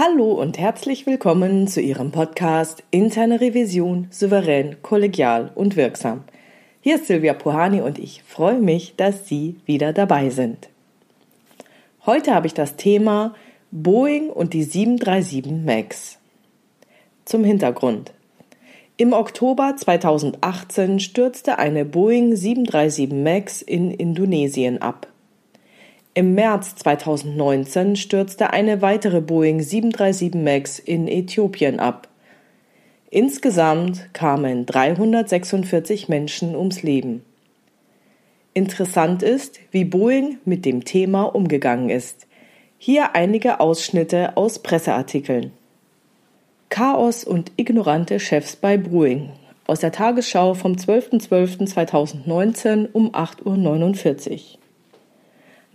Hallo und herzlich willkommen zu Ihrem Podcast Interne Revision souverän, kollegial und wirksam. Hier ist Silvia Puhani und ich freue mich, dass Sie wieder dabei sind. Heute habe ich das Thema Boeing und die 737 MAX. Zum Hintergrund. Im Oktober 2018 stürzte eine Boeing 737 MAX in Indonesien ab. Im März 2019 stürzte eine weitere Boeing 737 MAX in Äthiopien ab. Insgesamt kamen 346 Menschen ums Leben. Interessant ist, wie Boeing mit dem Thema umgegangen ist. Hier einige Ausschnitte aus Presseartikeln. Chaos und ignorante Chefs bei Boeing aus der Tagesschau vom 12.12.2019 um 8.49 Uhr.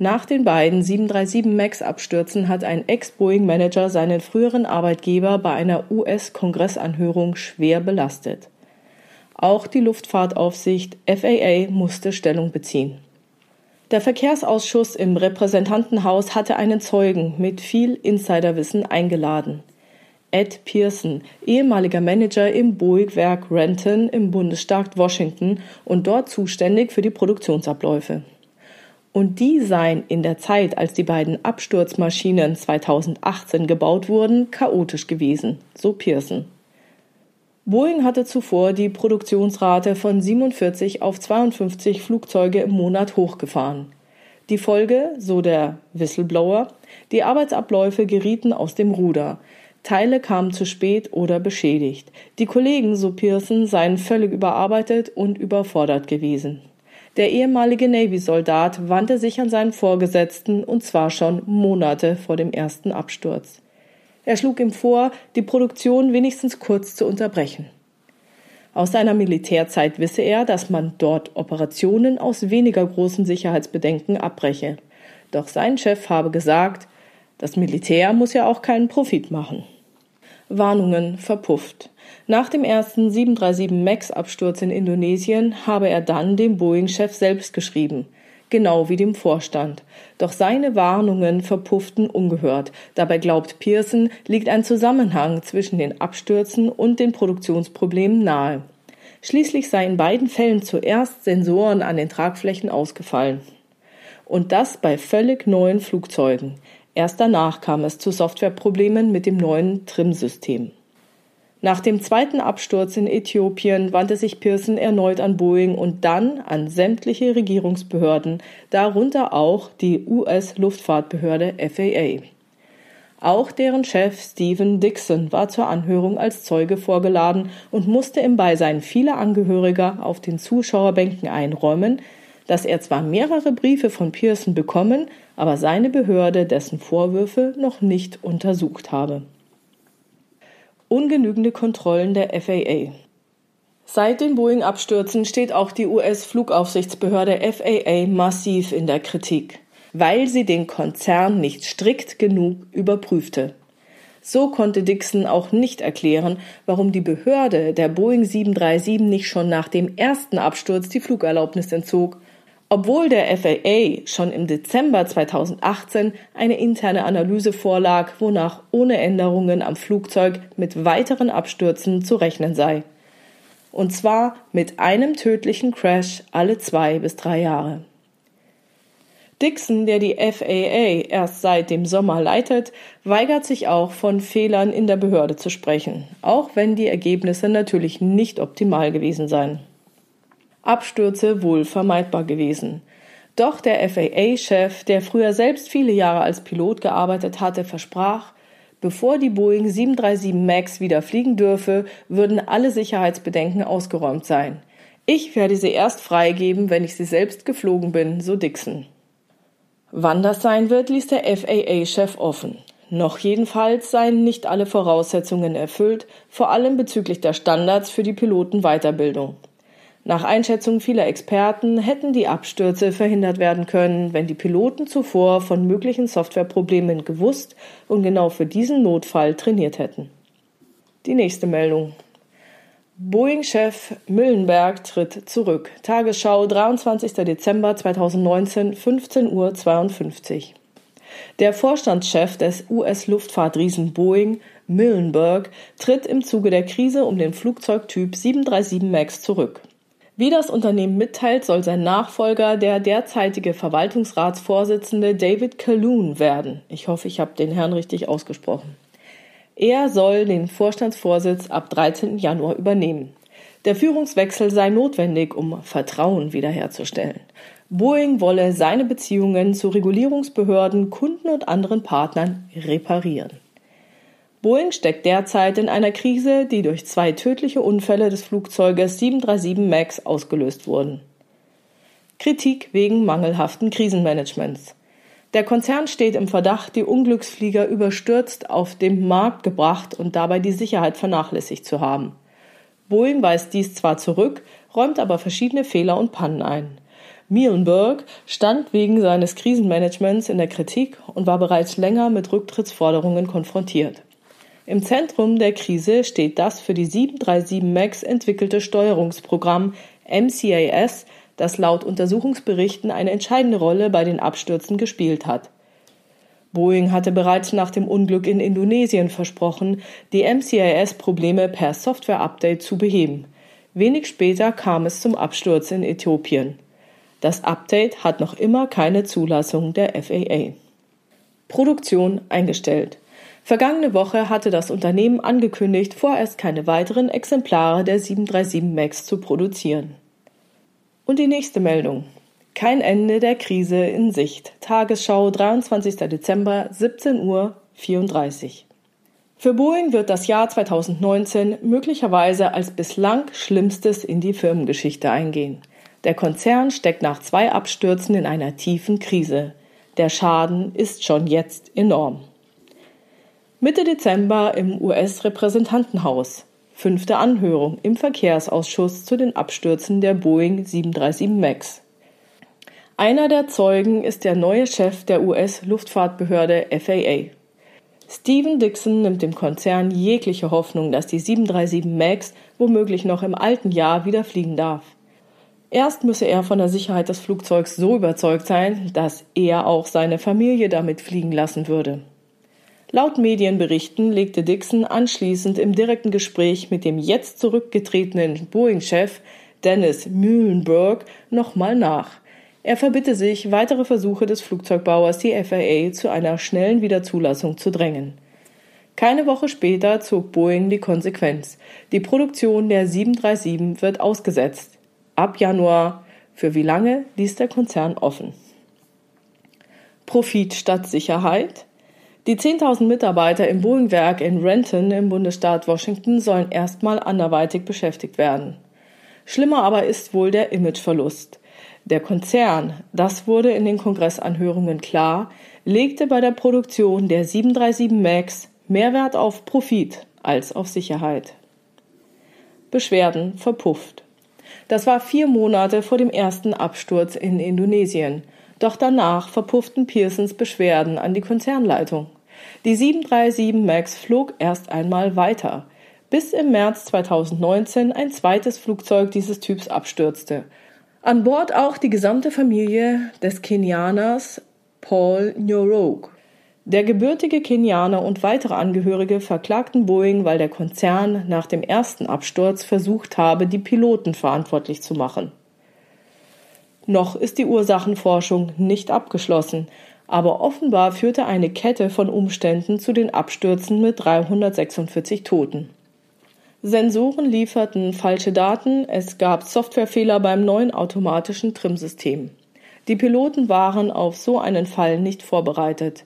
Nach den beiden 737 MAX-Abstürzen hat ein Ex-Boeing-Manager seinen früheren Arbeitgeber bei einer US-Kongressanhörung schwer belastet. Auch die Luftfahrtaufsicht FAA musste Stellung beziehen. Der Verkehrsausschuss im Repräsentantenhaus hatte einen Zeugen mit viel Insiderwissen eingeladen. Ed Pearson, ehemaliger Manager im Boeing-Werk Renton im Bundesstaat Washington und dort zuständig für die Produktionsabläufe und die seien in der Zeit, als die beiden Absturzmaschinen 2018 gebaut wurden, chaotisch gewesen, so Pearson. Boeing hatte zuvor die Produktionsrate von 47 auf 52 Flugzeuge im Monat hochgefahren. Die Folge, so der Whistleblower, die Arbeitsabläufe gerieten aus dem Ruder. Teile kamen zu spät oder beschädigt. Die Kollegen, so Pearson, seien völlig überarbeitet und überfordert gewesen. Der ehemalige Navy-Soldat wandte sich an seinen Vorgesetzten und zwar schon Monate vor dem ersten Absturz. Er schlug ihm vor, die Produktion wenigstens kurz zu unterbrechen. Aus seiner Militärzeit wisse er, dass man dort Operationen aus weniger großen Sicherheitsbedenken abbreche. Doch sein Chef habe gesagt, das Militär muss ja auch keinen Profit machen. Warnungen verpufft. Nach dem ersten 737 MAX-Absturz in Indonesien habe er dann dem Boeing-Chef selbst geschrieben, genau wie dem Vorstand. Doch seine Warnungen verpufften ungehört. Dabei glaubt Pearson, liegt ein Zusammenhang zwischen den Abstürzen und den Produktionsproblemen nahe. Schließlich seien in beiden Fällen zuerst Sensoren an den Tragflächen ausgefallen. Und das bei völlig neuen Flugzeugen. Erst danach kam es zu Softwareproblemen mit dem neuen Trim-System. Nach dem zweiten Absturz in Äthiopien wandte sich Pearson erneut an Boeing und dann an sämtliche Regierungsbehörden, darunter auch die US-Luftfahrtbehörde FAA. Auch deren Chef Stephen Dixon war zur Anhörung als Zeuge vorgeladen und musste im Beisein vieler Angehöriger auf den Zuschauerbänken einräumen, dass er zwar mehrere Briefe von Pearson bekommen, aber seine Behörde dessen Vorwürfe noch nicht untersucht habe ungenügende Kontrollen der FAA. Seit den Boeing-Abstürzen steht auch die US-Flugaufsichtsbehörde FAA massiv in der Kritik, weil sie den Konzern nicht strikt genug überprüfte. So konnte Dixon auch nicht erklären, warum die Behörde der Boeing 737 nicht schon nach dem ersten Absturz die Flugerlaubnis entzog obwohl der FAA schon im Dezember 2018 eine interne Analyse vorlag, wonach ohne Änderungen am Flugzeug mit weiteren Abstürzen zu rechnen sei. Und zwar mit einem tödlichen Crash alle zwei bis drei Jahre. Dixon, der die FAA erst seit dem Sommer leitet, weigert sich auch von Fehlern in der Behörde zu sprechen, auch wenn die Ergebnisse natürlich nicht optimal gewesen seien. Abstürze wohl vermeidbar gewesen. Doch der FAA-Chef, der früher selbst viele Jahre als Pilot gearbeitet hatte, versprach, bevor die Boeing 737 MAX wieder fliegen dürfe, würden alle Sicherheitsbedenken ausgeräumt sein. Ich werde sie erst freigeben, wenn ich sie selbst geflogen bin, so Dixon. Wann das sein wird, ließ der FAA-Chef offen. Noch jedenfalls seien nicht alle Voraussetzungen erfüllt, vor allem bezüglich der Standards für die Pilotenweiterbildung. Nach Einschätzung vieler Experten hätten die Abstürze verhindert werden können, wenn die Piloten zuvor von möglichen Softwareproblemen gewusst und genau für diesen Notfall trainiert hätten. Die nächste Meldung. Boeing-Chef Müllenberg tritt zurück. Tagesschau, 23. Dezember 2019, 15.52 Uhr. Der Vorstandschef des US-Luftfahrtriesen Boeing, Millenberg, tritt im Zuge der Krise um den Flugzeugtyp 737 MAX zurück. Wie das Unternehmen mitteilt, soll sein Nachfolger der derzeitige Verwaltungsratsvorsitzende David Calhoun werden. Ich hoffe, ich habe den Herrn richtig ausgesprochen. Er soll den Vorstandsvorsitz ab 13. Januar übernehmen. Der Führungswechsel sei notwendig, um Vertrauen wiederherzustellen. Boeing wolle seine Beziehungen zu Regulierungsbehörden, Kunden und anderen Partnern reparieren. Boeing steckt derzeit in einer Krise, die durch zwei tödliche Unfälle des Flugzeuges 737 MAX ausgelöst wurden. Kritik wegen mangelhaften Krisenmanagements. Der Konzern steht im Verdacht, die Unglücksflieger überstürzt auf den Markt gebracht und dabei die Sicherheit vernachlässigt zu haben. Boeing weist dies zwar zurück, räumt aber verschiedene Fehler und Pannen ein. Muhlenberg stand wegen seines Krisenmanagements in der Kritik und war bereits länger mit Rücktrittsforderungen konfrontiert. Im Zentrum der Krise steht das für die 737 MAX entwickelte Steuerungsprogramm MCAS, das laut Untersuchungsberichten eine entscheidende Rolle bei den Abstürzen gespielt hat. Boeing hatte bereits nach dem Unglück in Indonesien versprochen, die MCIS-Probleme per Software-Update zu beheben. Wenig später kam es zum Absturz in Äthiopien. Das Update hat noch immer keine Zulassung der FAA. Produktion eingestellt. Vergangene Woche hatte das Unternehmen angekündigt, vorerst keine weiteren Exemplare der 737 MAX zu produzieren. Und die nächste Meldung. Kein Ende der Krise in Sicht. Tagesschau 23. Dezember 17 Uhr 34. Für Boeing wird das Jahr 2019 möglicherweise als bislang schlimmstes in die Firmengeschichte eingehen. Der Konzern steckt nach zwei Abstürzen in einer tiefen Krise. Der Schaden ist schon jetzt enorm. Mitte Dezember im US-Repräsentantenhaus. Fünfte Anhörung im Verkehrsausschuss zu den Abstürzen der Boeing 737 MAX. Einer der Zeugen ist der neue Chef der US-Luftfahrtbehörde FAA. Stephen Dixon nimmt dem Konzern jegliche Hoffnung, dass die 737 MAX womöglich noch im alten Jahr wieder fliegen darf. Erst müsse er von der Sicherheit des Flugzeugs so überzeugt sein, dass er auch seine Familie damit fliegen lassen würde. Laut Medienberichten legte Dixon anschließend im direkten Gespräch mit dem jetzt zurückgetretenen Boeing-Chef Dennis Muhlenberg nochmal nach. Er verbitte sich, weitere Versuche des Flugzeugbauers, die FAA, zu einer schnellen Wiederzulassung zu drängen. Keine Woche später zog Boeing die Konsequenz. Die Produktion der 737 wird ausgesetzt. Ab Januar. Für wie lange ließ der Konzern offen. Profit statt Sicherheit? Die 10.000 Mitarbeiter im Boeing-Werk in Renton im Bundesstaat Washington sollen erstmal anderweitig beschäftigt werden. Schlimmer aber ist wohl der Imageverlust. Der Konzern, das wurde in den Kongressanhörungen klar, legte bei der Produktion der 737 MAX mehr Wert auf Profit als auf Sicherheit. Beschwerden verpufft. Das war vier Monate vor dem ersten Absturz in Indonesien. Doch danach verpufften Pearsons Beschwerden an die Konzernleitung. Die 737 MAX flog erst einmal weiter, bis im März 2019 ein zweites Flugzeug dieses Typs abstürzte. An Bord auch die gesamte Familie des Kenianers Paul Nyoroke. Der gebürtige Kenianer und weitere Angehörige verklagten Boeing, weil der Konzern nach dem ersten Absturz versucht habe, die Piloten verantwortlich zu machen. Noch ist die Ursachenforschung nicht abgeschlossen, aber offenbar führte eine Kette von Umständen zu den Abstürzen mit 346 Toten. Sensoren lieferten falsche Daten, es gab Softwarefehler beim neuen automatischen Trimsystem. Die Piloten waren auf so einen Fall nicht vorbereitet.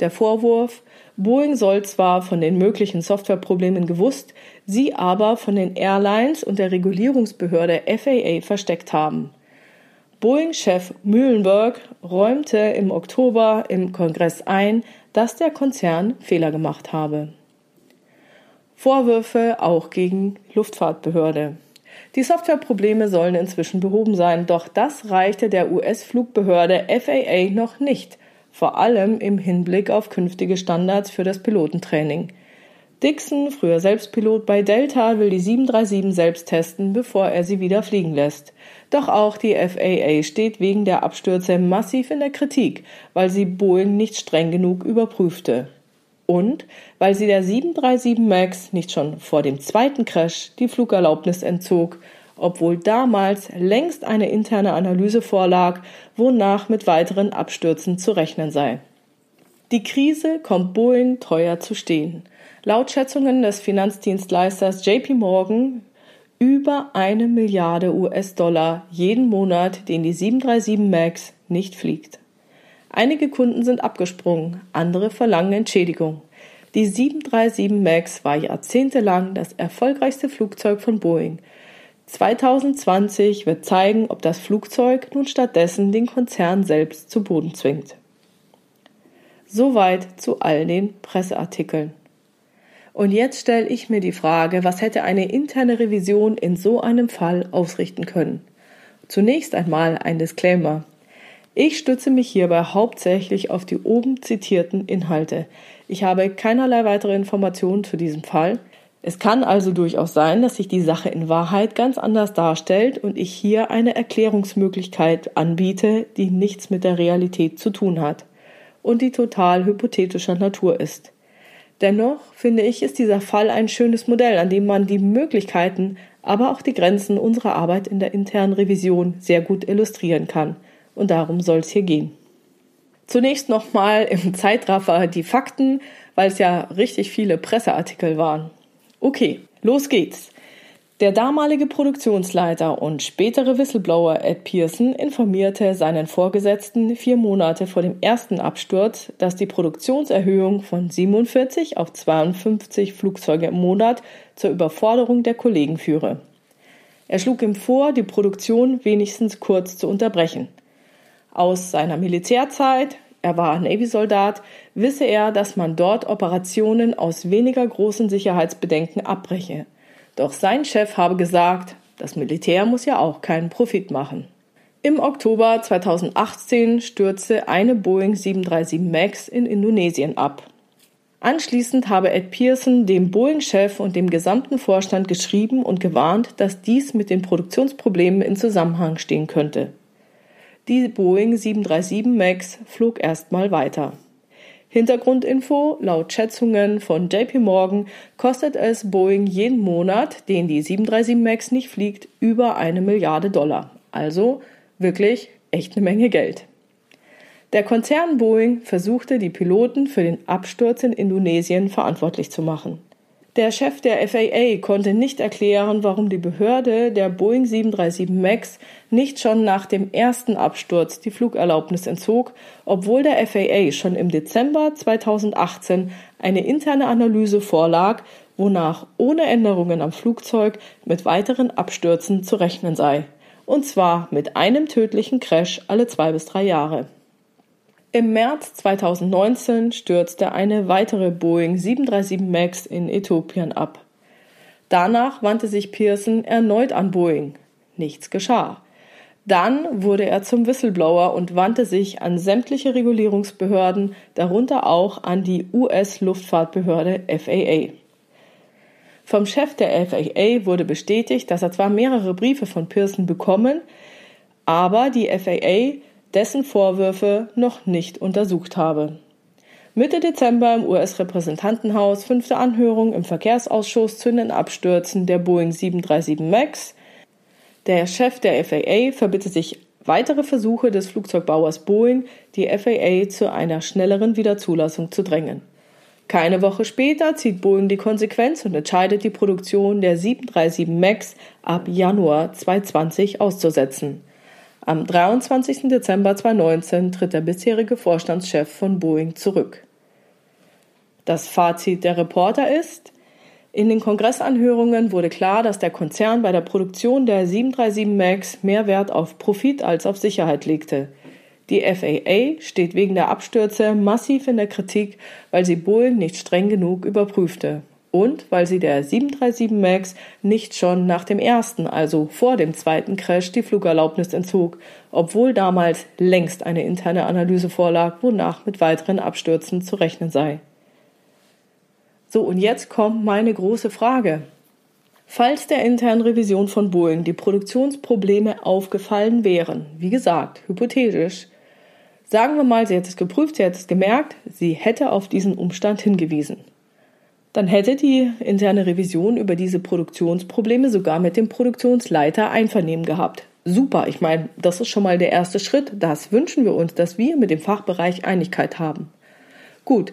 Der Vorwurf, Boeing soll zwar von den möglichen Softwareproblemen gewusst, sie aber von den Airlines und der Regulierungsbehörde FAA versteckt haben. Boeing-Chef Mühlenberg räumte im Oktober im Kongress ein, dass der Konzern Fehler gemacht habe. Vorwürfe auch gegen Luftfahrtbehörde. Die Softwareprobleme sollen inzwischen behoben sein, doch das reichte der US-Flugbehörde FAA noch nicht, vor allem im Hinblick auf künftige Standards für das Pilotentraining. Dixon, früher Selbstpilot bei Delta, will die 737 selbst testen, bevor er sie wieder fliegen lässt. Doch auch die FAA steht wegen der Abstürze massiv in der Kritik, weil sie Boeing nicht streng genug überprüfte. Und weil sie der 737 MAX nicht schon vor dem zweiten Crash die Flugerlaubnis entzog, obwohl damals längst eine interne Analyse vorlag, wonach mit weiteren Abstürzen zu rechnen sei. Die Krise kommt Boeing teuer zu stehen. Laut Schätzungen des Finanzdienstleisters JP Morgan über eine Milliarde US-Dollar jeden Monat, den die 737 MAX nicht fliegt. Einige Kunden sind abgesprungen, andere verlangen Entschädigung. Die 737 MAX war jahrzehntelang das erfolgreichste Flugzeug von Boeing. 2020 wird zeigen, ob das Flugzeug nun stattdessen den Konzern selbst zu Boden zwingt. Soweit zu all den Presseartikeln. Und jetzt stelle ich mir die Frage, was hätte eine interne Revision in so einem Fall ausrichten können? Zunächst einmal ein Disclaimer. Ich stütze mich hierbei hauptsächlich auf die oben zitierten Inhalte. Ich habe keinerlei weitere Informationen zu diesem Fall. Es kann also durchaus sein, dass sich die Sache in Wahrheit ganz anders darstellt und ich hier eine Erklärungsmöglichkeit anbiete, die nichts mit der Realität zu tun hat und die total hypothetischer Natur ist. Dennoch finde ich, ist dieser Fall ein schönes Modell, an dem man die Möglichkeiten, aber auch die Grenzen unserer Arbeit in der internen Revision sehr gut illustrieren kann. Und darum soll es hier gehen. Zunächst nochmal im Zeitraffer die Fakten, weil es ja richtig viele Presseartikel waren. Okay, los geht's. Der damalige Produktionsleiter und spätere Whistleblower Ed Pearson informierte seinen Vorgesetzten vier Monate vor dem ersten Absturz, dass die Produktionserhöhung von 47 auf 52 Flugzeuge im Monat zur Überforderung der Kollegen führe. Er schlug ihm vor, die Produktion wenigstens kurz zu unterbrechen. Aus seiner Militärzeit, er war Navy-Soldat, wisse er, dass man dort Operationen aus weniger großen Sicherheitsbedenken abbreche. Doch sein Chef habe gesagt, das Militär muss ja auch keinen Profit machen. Im Oktober 2018 stürzte eine Boeing 737 MAX in Indonesien ab. Anschließend habe Ed Pearson dem Boeing-Chef und dem gesamten Vorstand geschrieben und gewarnt, dass dies mit den Produktionsproblemen in Zusammenhang stehen könnte. Die Boeing 737 MAX flog erstmal weiter. Hintergrundinfo: Laut Schätzungen von JP Morgan kostet es Boeing jeden Monat, den die 737 MAX nicht fliegt, über eine Milliarde Dollar. Also wirklich echt eine Menge Geld. Der Konzern Boeing versuchte, die Piloten für den Absturz in Indonesien verantwortlich zu machen. Der Chef der FAA konnte nicht erklären, warum die Behörde der Boeing 737 MAX nicht schon nach dem ersten Absturz die Flugerlaubnis entzog, obwohl der FAA schon im Dezember 2018 eine interne Analyse vorlag, wonach ohne Änderungen am Flugzeug mit weiteren Abstürzen zu rechnen sei. Und zwar mit einem tödlichen Crash alle zwei bis drei Jahre. Im März 2019 stürzte eine weitere Boeing 737 MAX in Äthiopien ab. Danach wandte sich Pearson erneut an Boeing. Nichts geschah. Dann wurde er zum Whistleblower und wandte sich an sämtliche Regulierungsbehörden, darunter auch an die US-Luftfahrtbehörde FAA. Vom Chef der FAA wurde bestätigt, dass er zwar mehrere Briefe von Pearson bekommen, aber die FAA dessen Vorwürfe noch nicht untersucht habe. Mitte Dezember im US-Repräsentantenhaus fünfte Anhörung im Verkehrsausschuss zu den Abstürzen der Boeing 737 MAX. Der Chef der FAA verbittet sich weitere Versuche des Flugzeugbauers Boeing, die FAA zu einer schnelleren Wiederzulassung zu drängen. Keine Woche später zieht Boeing die Konsequenz und entscheidet, die Produktion der 737 MAX ab Januar 2020 auszusetzen. Am 23. Dezember 2019 tritt der bisherige Vorstandschef von Boeing zurück. Das Fazit der Reporter ist, in den Kongressanhörungen wurde klar, dass der Konzern bei der Produktion der 737 MAX mehr Wert auf Profit als auf Sicherheit legte. Die FAA steht wegen der Abstürze massiv in der Kritik, weil sie Boeing nicht streng genug überprüfte und weil sie der 737 MAX nicht schon nach dem ersten, also vor dem zweiten Crash die Flugerlaubnis entzog, obwohl damals längst eine interne Analyse vorlag, wonach mit weiteren Abstürzen zu rechnen sei. So, und jetzt kommt meine große Frage. Falls der internen Revision von Boeing die Produktionsprobleme aufgefallen wären, wie gesagt, hypothetisch, sagen wir mal, sie hätte es geprüft, sie hätte es gemerkt, sie hätte auf diesen Umstand hingewiesen. Dann hätte die interne Revision über diese Produktionsprobleme sogar mit dem Produktionsleiter Einvernehmen gehabt. Super, ich meine, das ist schon mal der erste Schritt. Das wünschen wir uns, dass wir mit dem Fachbereich Einigkeit haben. Gut,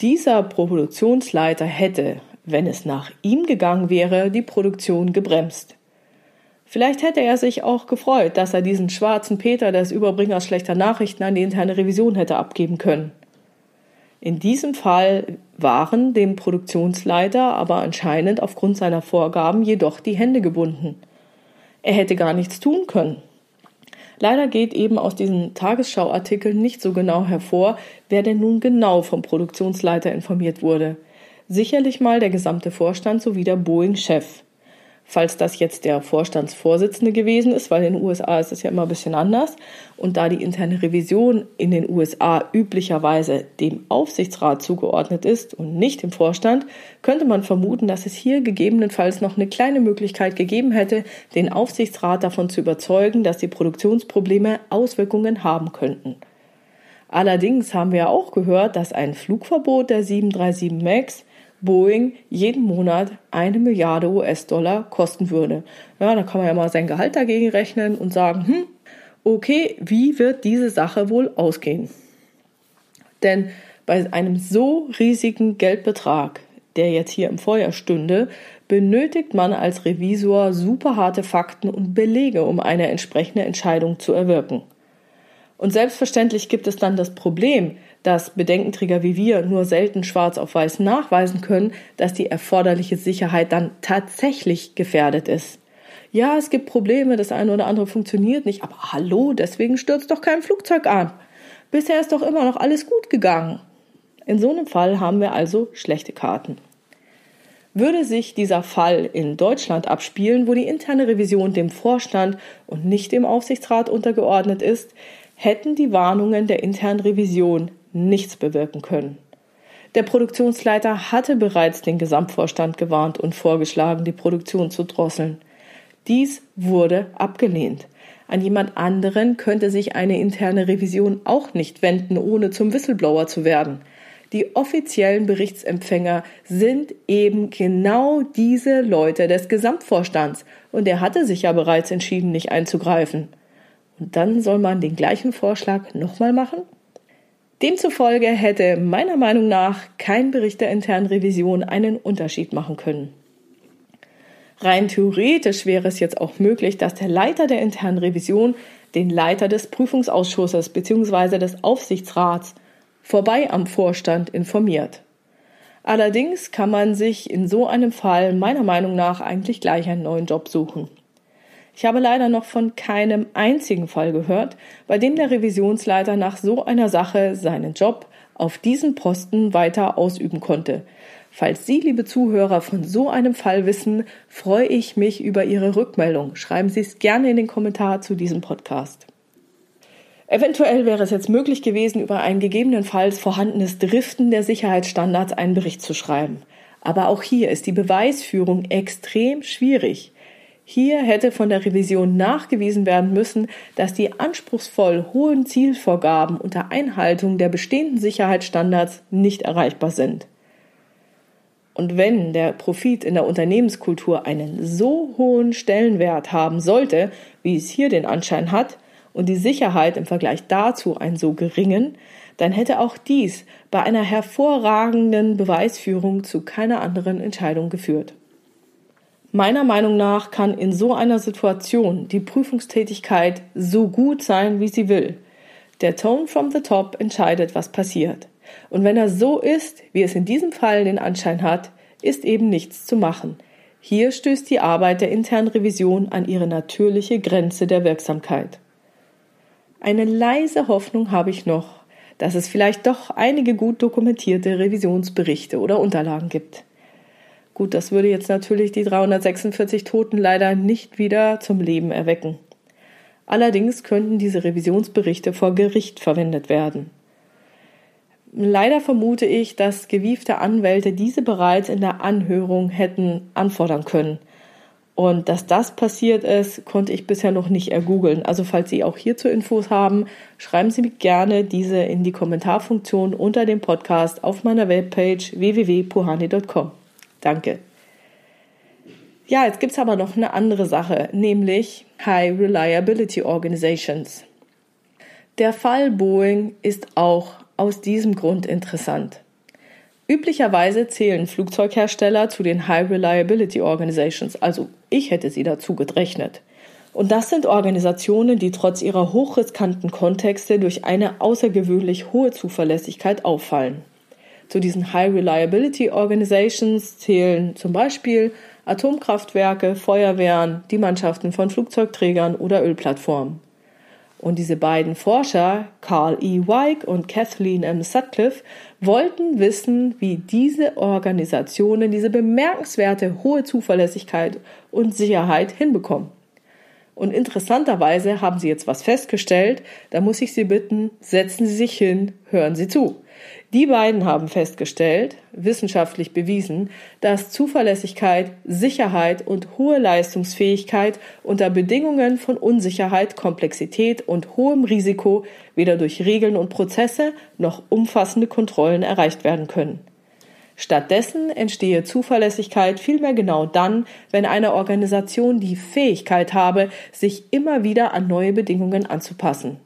dieser Produktionsleiter hätte wenn es nach ihm gegangen wäre, die Produktion gebremst. Vielleicht hätte er sich auch gefreut, dass er diesen schwarzen Peter des Überbringers schlechter Nachrichten an die interne Revision hätte abgeben können. In diesem Fall waren dem Produktionsleiter aber anscheinend aufgrund seiner Vorgaben jedoch die Hände gebunden. Er hätte gar nichts tun können. Leider geht eben aus diesen Tagesschauartikeln nicht so genau hervor, wer denn nun genau vom Produktionsleiter informiert wurde sicherlich mal der gesamte Vorstand sowie der Boeing-Chef. Falls das jetzt der Vorstandsvorsitzende gewesen ist, weil in den USA ist es ja immer ein bisschen anders, und da die interne Revision in den USA üblicherweise dem Aufsichtsrat zugeordnet ist und nicht dem Vorstand, könnte man vermuten, dass es hier gegebenenfalls noch eine kleine Möglichkeit gegeben hätte, den Aufsichtsrat davon zu überzeugen, dass die Produktionsprobleme Auswirkungen haben könnten. Allerdings haben wir auch gehört, dass ein Flugverbot der 737 MAX Boeing jeden Monat eine Milliarde US-Dollar kosten würde. Ja, da kann man ja mal sein Gehalt dagegen rechnen und sagen, hm, okay, wie wird diese Sache wohl ausgehen? Denn bei einem so riesigen Geldbetrag, der jetzt hier im Feuer stünde, benötigt man als Revisor super harte Fakten und Belege, um eine entsprechende Entscheidung zu erwirken. Und selbstverständlich gibt es dann das Problem, dass Bedenkenträger wie wir nur selten schwarz auf weiß nachweisen können, dass die erforderliche Sicherheit dann tatsächlich gefährdet ist. Ja, es gibt Probleme, das eine oder andere funktioniert nicht, aber hallo, deswegen stürzt doch kein Flugzeug an. Bisher ist doch immer noch alles gut gegangen. In so einem Fall haben wir also schlechte Karten. Würde sich dieser Fall in Deutschland abspielen, wo die interne Revision dem Vorstand und nicht dem Aufsichtsrat untergeordnet ist, hätten die Warnungen der internen Revision nichts bewirken können. Der Produktionsleiter hatte bereits den Gesamtvorstand gewarnt und vorgeschlagen, die Produktion zu drosseln. Dies wurde abgelehnt. An jemand anderen könnte sich eine interne Revision auch nicht wenden, ohne zum Whistleblower zu werden. Die offiziellen Berichtsempfänger sind eben genau diese Leute des Gesamtvorstands, und er hatte sich ja bereits entschieden, nicht einzugreifen. Dann soll man den gleichen Vorschlag nochmal machen? Demzufolge hätte meiner Meinung nach kein Bericht der internen Revision einen Unterschied machen können. Rein theoretisch wäre es jetzt auch möglich, dass der Leiter der internen Revision den Leiter des Prüfungsausschusses bzw. des Aufsichtsrats vorbei am Vorstand informiert. Allerdings kann man sich in so einem Fall meiner Meinung nach eigentlich gleich einen neuen Job suchen. Ich habe leider noch von keinem einzigen Fall gehört, bei dem der Revisionsleiter nach so einer Sache seinen Job auf diesen Posten weiter ausüben konnte. Falls Sie, liebe Zuhörer, von so einem Fall wissen, freue ich mich über Ihre Rückmeldung. Schreiben Sie es gerne in den Kommentar zu diesem Podcast. Eventuell wäre es jetzt möglich gewesen, über ein gegebenenfalls vorhandenes Driften der Sicherheitsstandards einen Bericht zu schreiben. Aber auch hier ist die Beweisführung extrem schwierig. Hier hätte von der Revision nachgewiesen werden müssen, dass die anspruchsvoll hohen Zielvorgaben unter Einhaltung der bestehenden Sicherheitsstandards nicht erreichbar sind. Und wenn der Profit in der Unternehmenskultur einen so hohen Stellenwert haben sollte, wie es hier den Anschein hat, und die Sicherheit im Vergleich dazu einen so geringen, dann hätte auch dies bei einer hervorragenden Beweisführung zu keiner anderen Entscheidung geführt. Meiner Meinung nach kann in so einer Situation die Prüfungstätigkeit so gut sein, wie sie will. Der Tone from the top entscheidet, was passiert. Und wenn er so ist, wie es in diesem Fall den Anschein hat, ist eben nichts zu machen. Hier stößt die Arbeit der internen Revision an ihre natürliche Grenze der Wirksamkeit. Eine leise Hoffnung habe ich noch, dass es vielleicht doch einige gut dokumentierte Revisionsberichte oder Unterlagen gibt. Gut, das würde jetzt natürlich die 346 Toten leider nicht wieder zum Leben erwecken. Allerdings könnten diese Revisionsberichte vor Gericht verwendet werden. Leider vermute ich, dass gewiefte Anwälte diese bereits in der Anhörung hätten anfordern können. Und dass das passiert ist, konnte ich bisher noch nicht ergoogeln. Also falls Sie auch hierzu Infos haben, schreiben Sie mir gerne diese in die Kommentarfunktion unter dem Podcast auf meiner Webpage www.puhani.com. Danke. Ja, jetzt gibt's aber noch eine andere Sache, nämlich High Reliability Organizations. Der Fall Boeing ist auch aus diesem Grund interessant. Üblicherweise zählen Flugzeughersteller zu den High Reliability Organizations, also ich hätte sie dazu gerechnet. Und das sind Organisationen, die trotz ihrer hochriskanten Kontexte durch eine außergewöhnlich hohe Zuverlässigkeit auffallen. Zu diesen High Reliability Organizations zählen zum Beispiel Atomkraftwerke, Feuerwehren, die Mannschaften von Flugzeugträgern oder Ölplattformen. Und diese beiden Forscher, Carl E. Weig und Kathleen M. Sutcliffe, wollten wissen, wie diese Organisationen diese bemerkenswerte hohe Zuverlässigkeit und Sicherheit hinbekommen. Und interessanterweise haben sie jetzt was festgestellt, da muss ich Sie bitten, setzen Sie sich hin, hören Sie zu. Die beiden haben festgestellt, wissenschaftlich bewiesen, dass Zuverlässigkeit, Sicherheit und hohe Leistungsfähigkeit unter Bedingungen von Unsicherheit, Komplexität und hohem Risiko weder durch Regeln und Prozesse noch umfassende Kontrollen erreicht werden können. Stattdessen entstehe Zuverlässigkeit vielmehr genau dann, wenn eine Organisation die Fähigkeit habe, sich immer wieder an neue Bedingungen anzupassen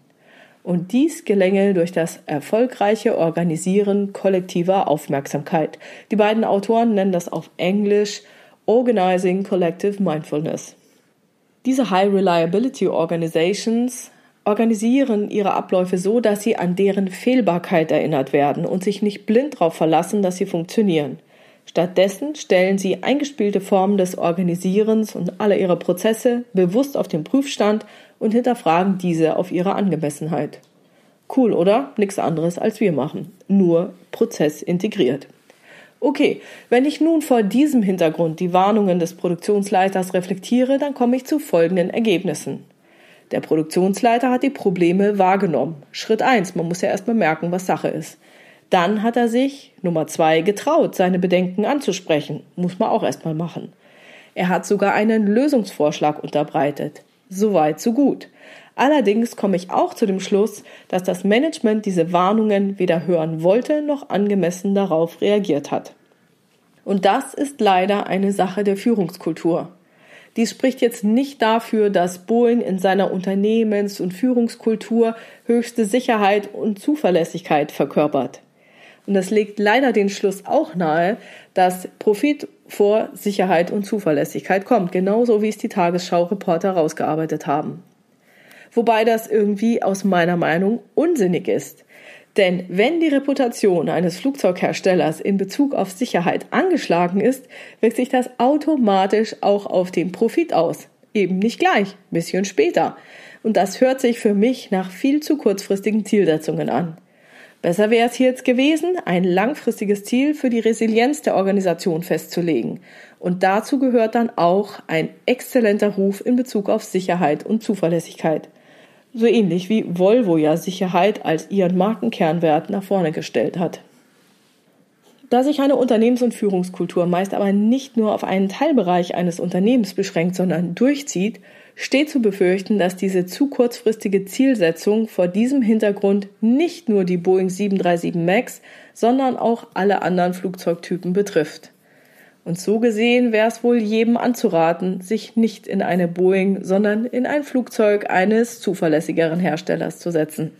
und dies gelänge durch das erfolgreiche Organisieren kollektiver Aufmerksamkeit. Die beiden Autoren nennen das auf Englisch Organizing Collective Mindfulness. Diese High Reliability Organizations organisieren ihre Abläufe so, dass sie an deren Fehlbarkeit erinnert werden und sich nicht blind darauf verlassen, dass sie funktionieren. Stattdessen stellen sie eingespielte Formen des Organisierens und aller ihrer Prozesse bewusst auf den Prüfstand und hinterfragen diese auf ihre Angemessenheit. Cool, oder? Nichts anderes als wir machen. Nur Prozess integriert. Okay, wenn ich nun vor diesem Hintergrund die Warnungen des Produktionsleiters reflektiere, dann komme ich zu folgenden Ergebnissen. Der Produktionsleiter hat die Probleme wahrgenommen. Schritt eins: man muss ja erstmal merken, was Sache ist. Dann hat er sich, Nummer zwei, getraut, seine Bedenken anzusprechen. Muss man auch erstmal machen. Er hat sogar einen Lösungsvorschlag unterbreitet. Soweit, so gut. Allerdings komme ich auch zu dem Schluss, dass das Management diese Warnungen weder hören wollte noch angemessen darauf reagiert hat. Und das ist leider eine Sache der Führungskultur. Dies spricht jetzt nicht dafür, dass Boeing in seiner Unternehmens- und Führungskultur höchste Sicherheit und Zuverlässigkeit verkörpert. Und das legt leider den Schluss auch nahe, dass Profit vor Sicherheit und Zuverlässigkeit kommt, genauso wie es die Tagesschau-Reporter rausgearbeitet haben. Wobei das irgendwie aus meiner Meinung unsinnig ist. Denn wenn die Reputation eines Flugzeugherstellers in Bezug auf Sicherheit angeschlagen ist, wirkt sich das automatisch auch auf den Profit aus. Eben nicht gleich, bisschen später. Und das hört sich für mich nach viel zu kurzfristigen Zielsetzungen an. Besser wäre es hier jetzt gewesen, ein langfristiges Ziel für die Resilienz der Organisation festzulegen. Und dazu gehört dann auch ein exzellenter Ruf in Bezug auf Sicherheit und Zuverlässigkeit. So ähnlich wie Volvo ja Sicherheit als ihren Markenkernwert nach vorne gestellt hat. Da sich eine Unternehmens- und Führungskultur meist aber nicht nur auf einen Teilbereich eines Unternehmens beschränkt, sondern durchzieht, steht zu befürchten, dass diese zu kurzfristige Zielsetzung vor diesem Hintergrund nicht nur die Boeing 737 MAX, sondern auch alle anderen Flugzeugtypen betrifft. Und so gesehen wäre es wohl jedem anzuraten, sich nicht in eine Boeing, sondern in ein Flugzeug eines zuverlässigeren Herstellers zu setzen.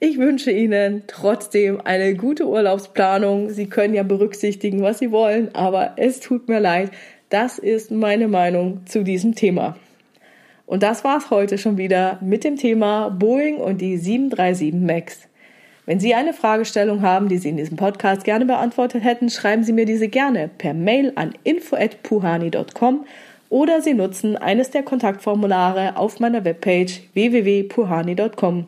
Ich wünsche Ihnen trotzdem eine gute Urlaubsplanung. Sie können ja berücksichtigen, was Sie wollen, aber es tut mir leid. Das ist meine Meinung zu diesem Thema. Und das war's heute schon wieder mit dem Thema Boeing und die 737 MAX. Wenn Sie eine Fragestellung haben, die Sie in diesem Podcast gerne beantwortet hätten, schreiben Sie mir diese gerne per Mail an info@puhani.com oder Sie nutzen eines der Kontaktformulare auf meiner Webpage www.puhani.com.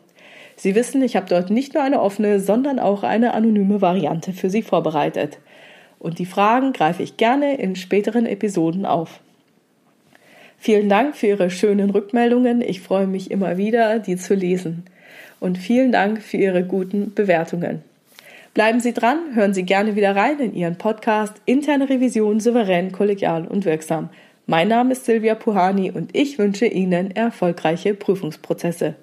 Sie wissen, ich habe dort nicht nur eine offene, sondern auch eine anonyme Variante für Sie vorbereitet. Und die Fragen greife ich gerne in späteren Episoden auf. Vielen Dank für Ihre schönen Rückmeldungen. Ich freue mich immer wieder, die zu lesen. Und vielen Dank für Ihre guten Bewertungen. Bleiben Sie dran, hören Sie gerne wieder rein in Ihren Podcast Interne Revision souverän, kollegial und wirksam. Mein Name ist Silvia Puhani und ich wünsche Ihnen erfolgreiche Prüfungsprozesse.